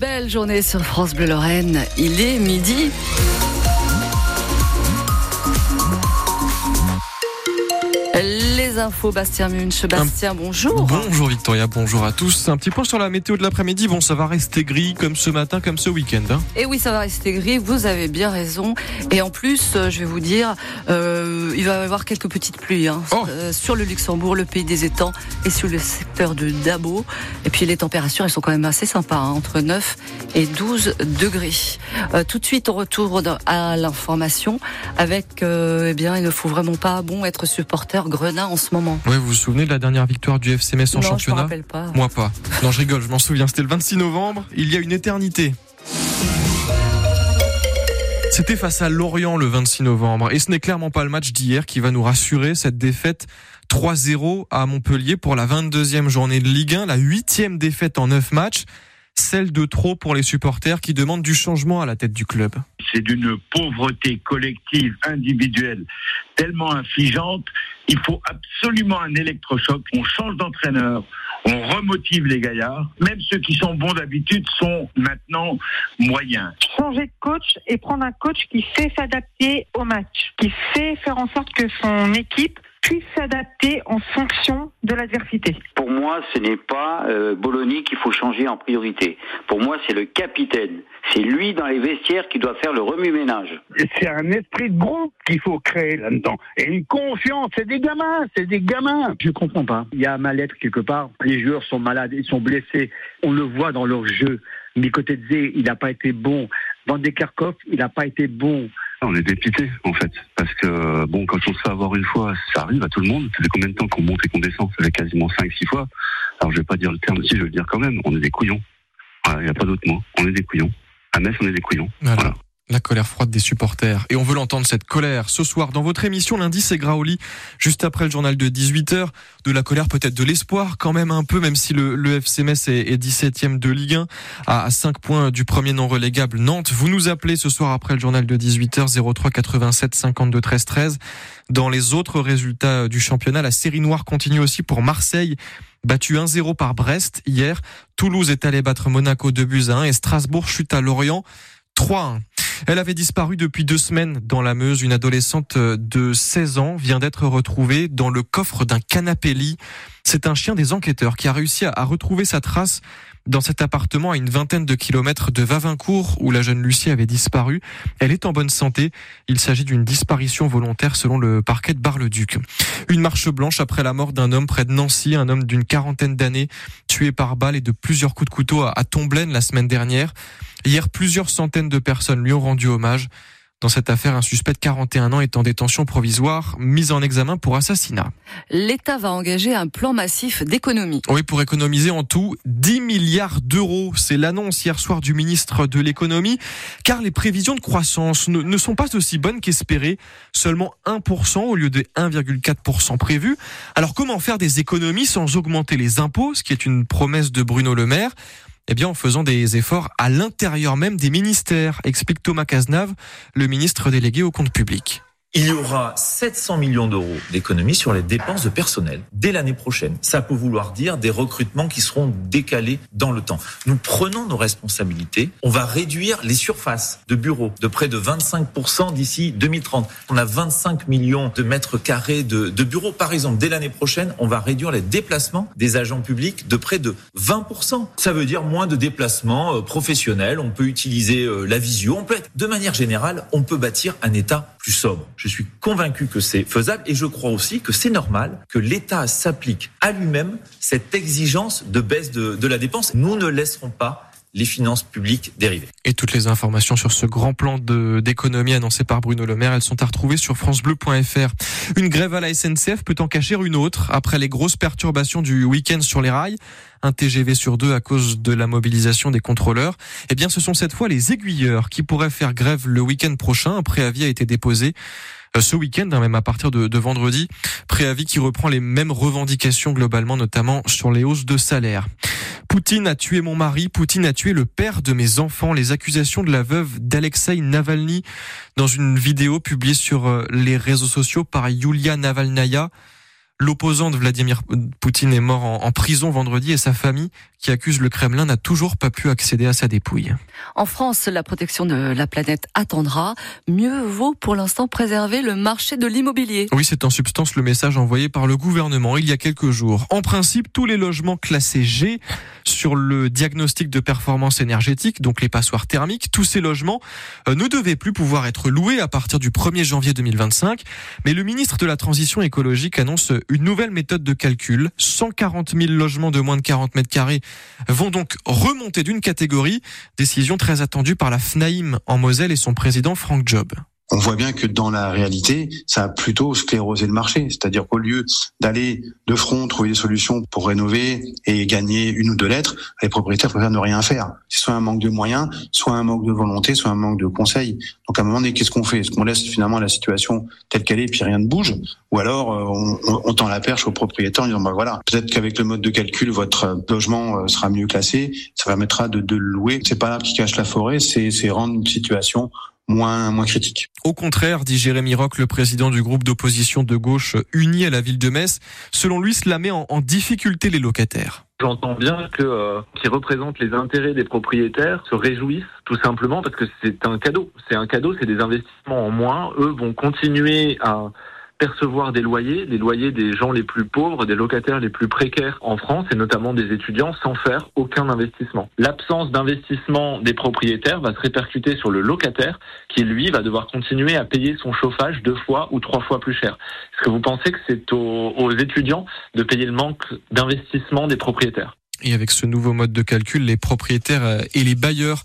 Belle journée sur France Bleu Lorraine. Il est midi. Les infos, Bastien Munch. Bastien, bonjour. Bonjour Victoria, bonjour à tous. Un petit point sur la météo de l'après-midi. Bon, ça va rester gris comme ce matin, comme ce week-end. Hein. Et oui, ça va rester gris. Vous avez bien raison. Et en plus, euh, je vais vous dire, euh, il va y avoir quelques petites pluies hein, Oh. euh, sur le Luxembourg, le pays des étangs et sur le secteur de Dabo. Et puis les températures, elles sont quand même assez sympas, hein, entre 9 et 12 degrés. Euh, tout de suite, on retourne à l'information avec, euh, eh bien, il ne faut vraiment pas bon être supporter Grenat en ce moment. Ouais, vous vous souvenez de la dernière victoire du FC Metz en non, je championnat rappelle pas. Moi pas. Non, je rigole, je m'en souviens. C'était le 26 novembre, il y a une éternité. C'était face à Lorient le 26 novembre. Et ce n'est clairement pas le match d'hier qui va nous rassurer. Cette défaite 3-0 à Montpellier pour la 22e journée de Ligue 1, la huitième défaite en 9 matchs. Celle de trop pour les supporters qui demandent du changement à la tête du club. c'est d'une pauvreté collective, individuelle, tellement infligeante. Il faut absolument un électrochoc. On change d'entraîneur, on remotive les gaillards. Même ceux qui sont bons d'habitude sont maintenant moyens. changer de coach et prendre un coach qui sait s'adapter au match, qui sait faire en sorte que son équipe puisse s'adapter en fonction de l'adversité. Pour moi, ce n'est pas euh, Bologna qu'il faut changer en priorité. Pour moi, c'est le capitaine. C'est lui dans les vestiaires qui doit faire le remue-ménage. c'est un esprit de groupe qu'il faut créer là-dedans. Et une confiance, c'est des gamins, c'est des gamins. Je comprends pas. Il y a un mal-être quelque part. Les joueurs sont malades, ils sont blessés. On le voit dans leur jeu. Mikotedze, il n'a pas été bon. Van de Kerkhoff, il n'a pas été bon. On est dépité en fait, parce que bon, quand on se fait avoir une fois, ça arrive à tout le monde. Ça fait combien de temps qu'on monte et qu'on descend Ça fait quasiment 5-6 fois. Alors je vais pas dire le terme, si je vais le dire quand même. On est des couillons. Voilà, il n'y a pas d'autre mot. On est des couillons. À Metz, on est des couillons. Voilà. Voilà. La colère froide des supporters. Et on veut l'entendre, cette colère. Ce soir, dans votre émission, lundi, c'est Graoli, juste après le journal de 18h. De la colère, peut-être de l'espoir, quand même un peu, même si le, le FC Metz est, est 17e de Ligue 1, à, à 5 points du premier non relégable Nantes. Vous nous appelez ce soir après le journal de 18h, 03 87 52 13 13. Dans les autres résultats du championnat, la série noire continue aussi pour Marseille. Battu 1-0 par Brest hier. Toulouse est allé battre Monaco 2 buts à 1 et Strasbourg chute à Lorient 3-1. Elle avait disparu depuis deux semaines dans la Meuse. Une adolescente de 16 ans vient d'être retrouvée dans le coffre d'un canapé-lit. C'est un chien des enquêteurs qui a réussi à- retrouver sa trace dans cet appartement à une vingtaine de kilomètres de Vavincourt où la jeune Lucie avait disparu. Elle est en bonne santé. Il s'agit d'une disparition volontaire selon le parquet de Bar-le-Duc. Une marche blanche après la mort d'un homme près de Nancy, un homme d'une quarantaine d'années tué par balle et de plusieurs coups de couteau à Tomblaine la semaine dernière. Hier, plusieurs centaines de personnes lui ont rendu hommage. Dans cette affaire, un suspect de 41 ans est en détention provisoire, mis en examen pour assassinat. L'État va engager un plan massif d'économie. Oui, pour économiser en tout 10 milliards d'euros. C'est l'annonce hier soir du ministre de l'économie, car les prévisions de croissance ne, ne sont pas aussi bonnes qu'espérées. Seulement 1% au lieu de 1,4% prévu. Alors comment faire des économies sans augmenter les impôts, ce qui est une promesse de Bruno Le Maire? Eh bien, en faisant des efforts à l'intérieur même des ministères, explique Thomas Cazenave, le ministre délégué au compte public. Il y aura 700 millions d'euros d'économies sur les dépenses de personnel dès l'année prochaine. Ça peut vouloir dire des recrutements qui seront décalés dans le temps. Nous prenons nos responsabilités. On va réduire les surfaces de bureaux de près de 25% d'ici 2030. On a 25 millions de mètres carrés de, bureaux. Par exemple, dès l'année prochaine, on va réduire les déplacements des agents publics de près de 20%. Ça veut dire moins de déplacements euh, professionnels. On peut utiliser euh, la visio. On peut être, de manière générale, on peut bâtir un État Je suis convaincu que c'est faisable et je crois aussi que c'est normal que l'État s'applique à lui-même cette exigence de baisse de la dépense. Nous ne laisserons pas les finances publiques dériver. Et toutes les informations sur ce grand plan d'économie annoncé par Bruno Le Maire, elles sont à retrouver sur francebleu.fr. Une grève à la SNCF peut en cacher une autre après les grosses perturbations du week-end sur les rails. Un TGV sur deux à cause de la mobilisation des contrôleurs. Eh bien, ce sont cette fois les aiguilleurs qui pourraient faire grève le week-end prochain. Un préavis a été déposé euh, ce week-end, hein, même à partir de, de vendredi. Préavis qui reprend les mêmes revendications globalement, notamment sur les hausses de salaire. Poutine a tué mon mari, Poutine a tué le père de mes enfants. Les accusations de la veuve d'Alexei Navalny dans une vidéo publiée sur euh, les réseaux sociaux par Yulia Navalnaya. L'opposant de Vladimir Poutine est mort en, en prison vendredi et sa famille, qui accuse le Kremlin n'a toujours pas pu accéder à sa dépouille. En France, la protection de la planète attendra. Mieux vaut pour l'instant préserver le marché de l'immobilier. Oui, c'est en substance le message envoyé par le gouvernement il y a quelques jours. En principe, tous les logements classés G sur le diagnostic de performance énergétique, donc les passoires thermiques, tous ces logements euh, ne devaient plus pouvoir être loués à partir du 1er janvier 2025. Mais le ministre de la Transition écologique annonce une nouvelle méthode de calcul. 140 000 logements de moins de 40 mètres carrés vont donc remonter d'une catégorie. Décision très attendue par la FNAIM en Moselle et son président Franck Job on voit bien que dans la réalité, ça a plutôt sclérosé le marché. C'est-à-dire qu'au lieu d'aller de front trouver des solutions pour rénover et gagner une ou deux lettres, les propriétaires préfèrent ne rien faire. C'est soit un manque de moyens, soit un manque de volonté, soit un manque de conseils. Donc à un moment donné, qu'est-ce qu'on fait? Est-ce qu'on laisse finalement la situation telle qu'elle est et puis rien ne bouge? Ou alors euh, on, tend la perche aux propriétaires en disant bah voilà, peut-être qu'avec le mode de calcul, votre logement euh, sera mieux classé, ça permettra de, de le louer. C'est pas là qui cache la forêt, c'est rendre une situation moins, moins critique. Au contraire, dit Jérémy Rock, le président du groupe d'opposition de gauche uni à la ville de Metz, selon lui, cela met en, en difficulté les locataires. J'entends bien que euh, qui représentent les intérêts des propriétaires se réjouissent tout simplement parce que c'est un cadeau. C'est un cadeau, c'est des investissements en moins. Eux vont continuer à percevoir des loyers, les loyers des gens les plus pauvres, des locataires les plus précaires en France et notamment des étudiants sans faire aucun investissement. L'absence d'investissement des propriétaires va se répercuter sur le locataire qui lui va devoir continuer à payer son chauffage deux fois ou trois fois plus cher. Est-ce que vous pensez que c'est aux, aux étudiants de payer le manque d'investissement des propriétaires? Et avec ce nouveau mode de calcul, les propriétaires et les bailleurs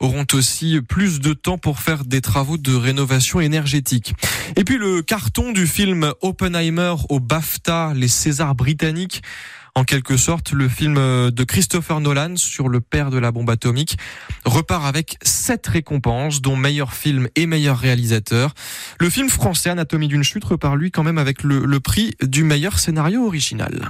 auront aussi plus de temps pour faire des travaux de rénovation énergétique. Et puis le carton du film Oppenheimer au BAFTA, les Césars britanniques. En quelque sorte, le film de Christopher Nolan sur le père de la bombe atomique repart avec sept récompenses, dont meilleur film et meilleur réalisateur. Le film français Anatomie d'une chute repart lui quand même avec le, le prix du meilleur scénario original.